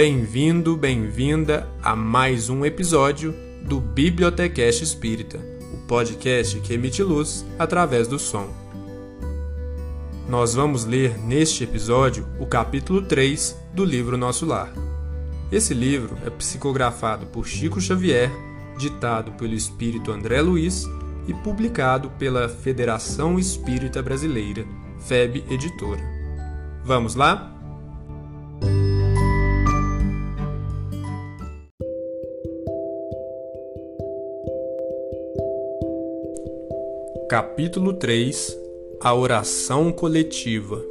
Bem-vindo, bem-vinda a mais um episódio do Bibliotecast Espírita, o podcast que emite luz através do som. Nós vamos ler neste episódio o capítulo 3 do livro Nosso Lar. Esse livro é psicografado por Chico Xavier, ditado pelo espírito André Luiz e publicado pela Federação Espírita Brasileira, FEB Editora. Vamos lá? Capítulo 3 A oração coletiva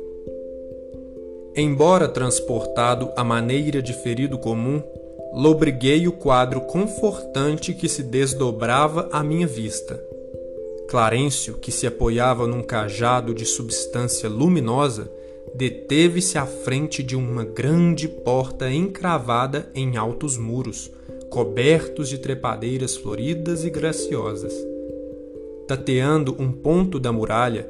Embora transportado à maneira de ferido comum, lobriguei o quadro confortante que se desdobrava à minha vista. Clarencio, que se apoiava num cajado de substância luminosa, deteve-se à frente de uma grande porta encravada em altos muros, cobertos de trepadeiras floridas e graciosas. Tateando um ponto da muralha,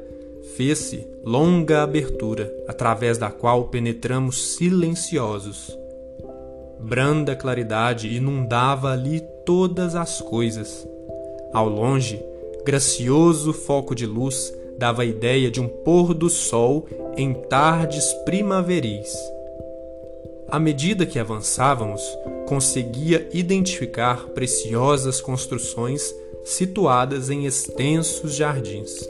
fez-se longa abertura, através da qual penetramos silenciosos. Branda claridade inundava ali todas as coisas. Ao longe, gracioso foco de luz dava a ideia de um pôr do sol em tardes primaveris. À medida que avançávamos, conseguia identificar preciosas construções situadas em extensos jardins.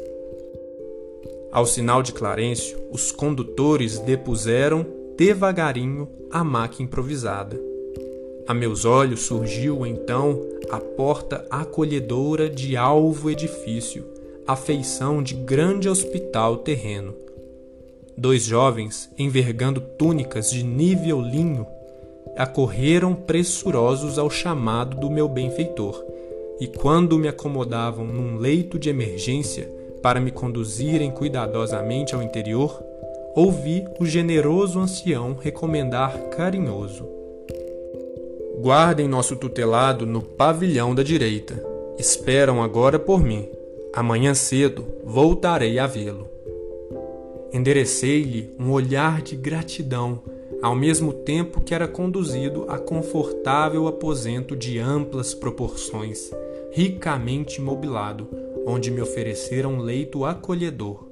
Ao sinal de Clarencio, os condutores depuseram devagarinho a maca improvisada. A meus olhos surgiu então a porta acolhedora de alvo edifício, a feição de grande hospital terreno. Dois jovens, envergando túnicas de nível linho, acorreram pressurosos ao chamado do meu benfeitor e quando me acomodavam num leito de emergência para me conduzirem cuidadosamente ao interior, ouvi o generoso ancião recomendar carinhoso: Guardem nosso tutelado no pavilhão da direita. Esperam agora por mim. Amanhã cedo voltarei a vê-lo. Enderecei-lhe um olhar de gratidão, ao mesmo tempo que era conduzido a confortável aposento de amplas proporções ricamente mobilado, onde me ofereceram leito acolhedor.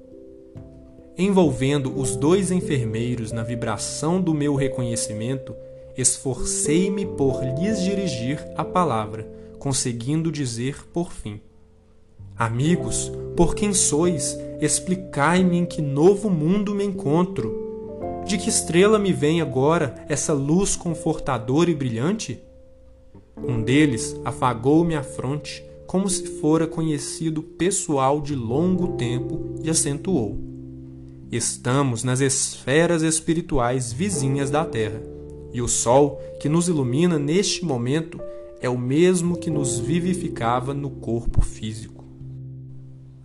Envolvendo os dois enfermeiros na vibração do meu reconhecimento, esforcei-me por lhes dirigir a palavra, conseguindo dizer por fim: Amigos, por quem sois, explicai-me em que novo mundo me encontro. De que estrela me vem agora essa luz confortadora e brilhante? Um deles afagou-me a fronte, como se fora conhecido pessoal de longo tempo, e acentuou: Estamos nas esferas espirituais vizinhas da Terra, e o sol que nos ilumina neste momento é o mesmo que nos vivificava no corpo físico.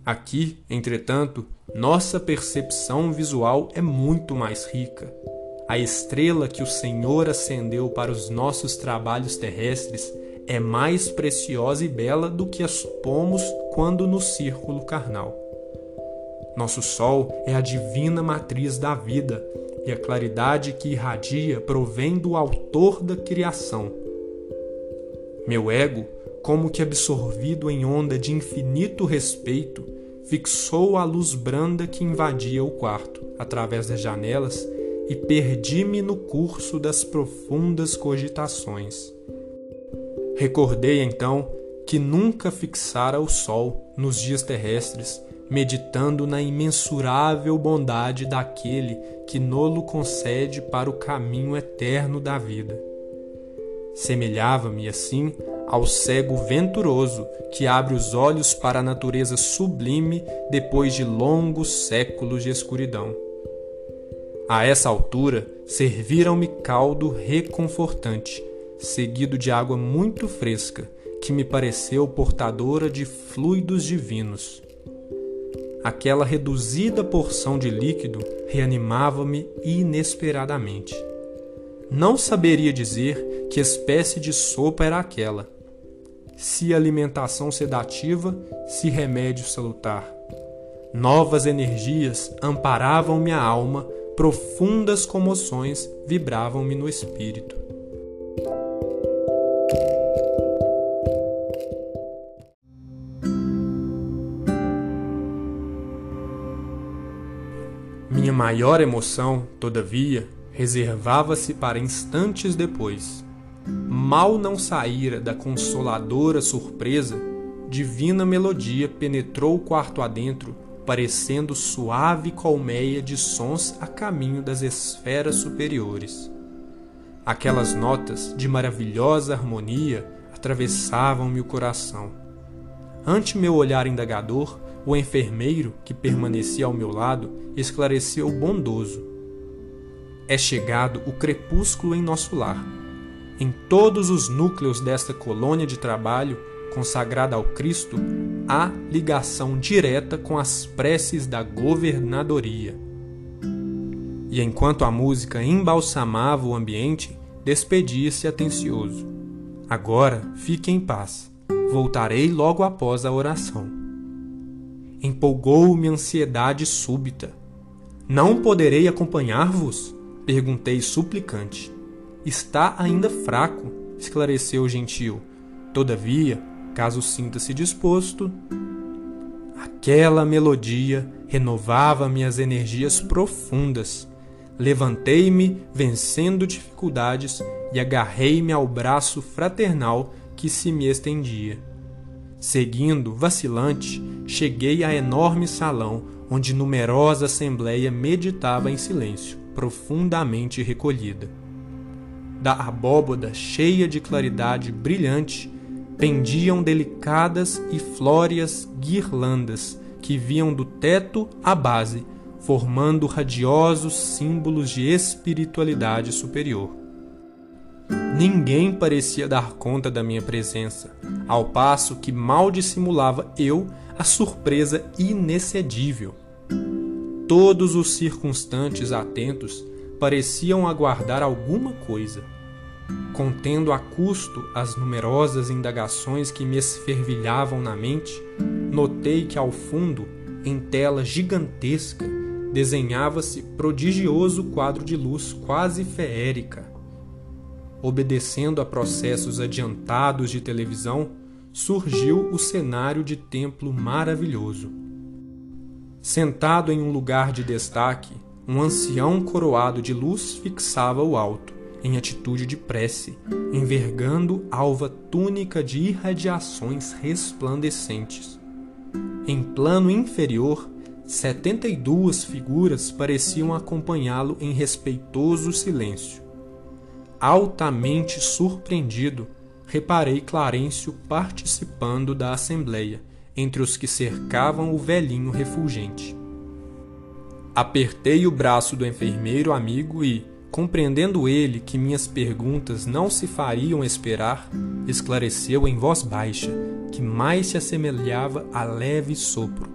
Aqui, entretanto, nossa percepção visual é muito mais rica a estrela que o Senhor acendeu para os nossos trabalhos terrestres é mais preciosa e bela do que a supomos quando no círculo carnal. Nosso Sol é a divina matriz da vida e a claridade que irradia provém do Autor da criação. Meu ego, como que absorvido em onda de infinito respeito, fixou a luz branda que invadia o quarto, através das janelas e perdi-me no curso das profundas cogitações. Recordei então que nunca fixara o sol nos dias terrestres, meditando na imensurável bondade daquele que nolo concede para o caminho eterno da vida. Semelhava-me assim ao cego venturoso que abre os olhos para a natureza sublime depois de longos séculos de escuridão. A essa altura, serviram-me caldo reconfortante, seguido de água muito fresca, que me pareceu portadora de fluidos divinos. Aquela reduzida porção de líquido reanimava-me inesperadamente não saberia dizer que espécie de sopa era aquela, se alimentação sedativa, se remédio salutar. Novas energias amparavam minha alma, profundas comoções vibravam-me no espírito. Minha maior emoção, todavia, reservava-se para instantes depois. Mal não saíra da consoladora surpresa, divina melodia penetrou o quarto adentro, parecendo suave colmeia de sons a caminho das esferas superiores. Aquelas notas de maravilhosa harmonia atravessavam-me o coração. Ante meu olhar indagador, o enfermeiro, que permanecia ao meu lado, esclareceu bondoso. É chegado o crepúsculo em nosso lar. Em todos os núcleos desta colônia de trabalho, consagrada ao Cristo, há ligação direta com as preces da governadoria. E enquanto a música embalsamava o ambiente, despedia-se atencioso. Agora fique em paz. Voltarei logo após a oração. Empolgou-me ansiedade súbita. Não poderei acompanhar-vos? Perguntei suplicante. Está ainda fraco, esclareceu o gentil. Todavia, caso sinta-se disposto. Aquela melodia renovava minhas energias profundas. Levantei-me, vencendo dificuldades, e agarrei-me ao braço fraternal que se me estendia. Seguindo, vacilante, cheguei à enorme salão onde numerosa assembleia meditava em silêncio, profundamente recolhida. Da abóboda cheia de claridade brilhante pendiam delicadas e flóreas guirlandas que viam do teto à base, formando radiosos símbolos de espiritualidade superior. Ninguém parecia dar conta da minha presença, ao passo que mal dissimulava eu a surpresa inexcedível. Todos os circunstantes atentos pareciam aguardar alguma coisa contendo a custo as numerosas indagações que me esfervilhavam na mente, notei que ao fundo, em tela gigantesca, desenhava-se prodigioso quadro de luz quase feérica. Obedecendo a processos adiantados de televisão, surgiu o cenário de templo maravilhoso. Sentado em um lugar de destaque, um ancião coroado de luz fixava o alto em atitude de prece, envergando alva túnica de irradiações resplandecentes. Em plano inferior, setenta e duas figuras pareciam acompanhá-lo em respeitoso silêncio. Altamente surpreendido, reparei Clarencio participando da assembleia, entre os que cercavam o velhinho refulgente. Apertei o braço do enfermeiro amigo e, Compreendendo ele que minhas perguntas não se fariam esperar, esclareceu em voz baixa, que mais se assemelhava a leve sopro.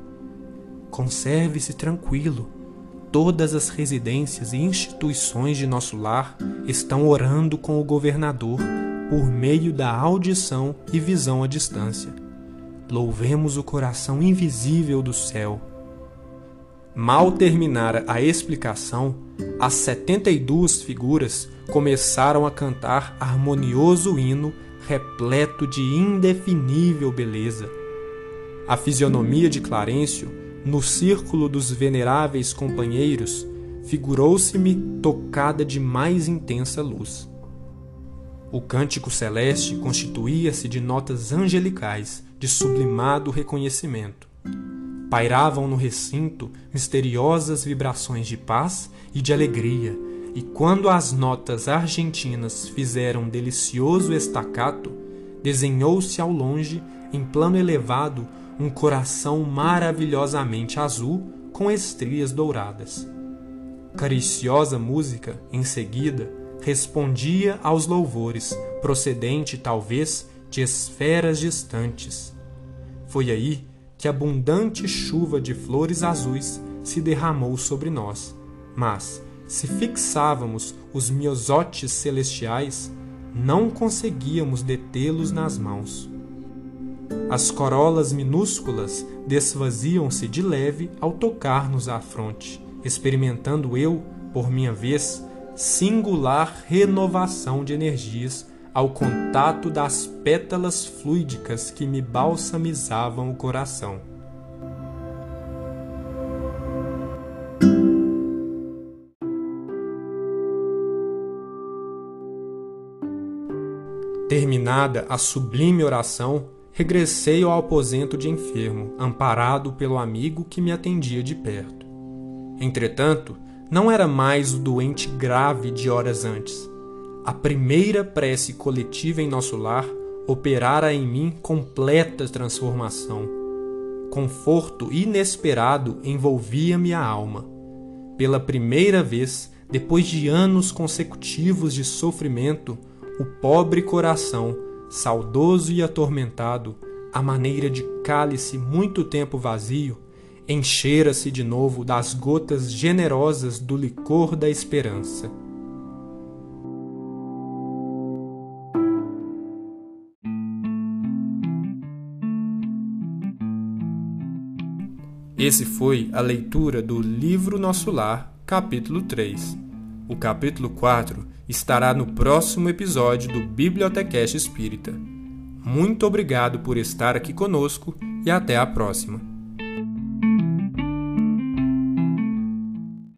Conserve-se tranquilo. Todas as residências e instituições de nosso lar estão orando com o governador por meio da audição e visão à distância. Louvemos o coração invisível do céu Mal terminara a explicação, as setenta e duas figuras começaram a cantar harmonioso hino repleto de indefinível beleza. A fisionomia de Clarencio, no círculo dos veneráveis companheiros, figurou-se-me tocada de mais intensa luz. O cântico celeste constituía-se de notas angelicais de sublimado reconhecimento. Pairavam no recinto misteriosas vibrações de paz e de alegria, e quando as notas argentinas fizeram um delicioso estacato, desenhou-se ao longe, em plano elevado, um coração maravilhosamente azul com estrias douradas. Cariciosa música, em seguida, respondia aos louvores, procedente talvez de esferas distantes. Foi aí que abundante chuva de flores azuis se derramou sobre nós. Mas, se fixávamos os miosotes celestiais, não conseguíamos detê-los nas mãos. As corolas minúsculas desfaziam-se de leve ao tocar-nos à fronte, experimentando eu, por minha vez, singular renovação de energias ao contato das pétalas fluídicas que me balsamizavam o coração. Terminada a sublime oração, regressei ao aposento de enfermo, amparado pelo amigo que me atendia de perto. Entretanto, não era mais o doente grave de horas antes a primeira prece coletiva em nosso lar operara em mim completa transformação. Conforto inesperado envolvia-me a alma. Pela primeira vez, depois de anos consecutivos de sofrimento, o pobre coração, saudoso e atormentado, à maneira de cálice muito tempo vazio, enchera-se de novo das gotas generosas do licor da esperança. Esse foi a leitura do livro Nosso Lar, capítulo 3. O capítulo 4 estará no próximo episódio do Bibliotecast Espírita. Muito obrigado por estar aqui conosco e até a próxima.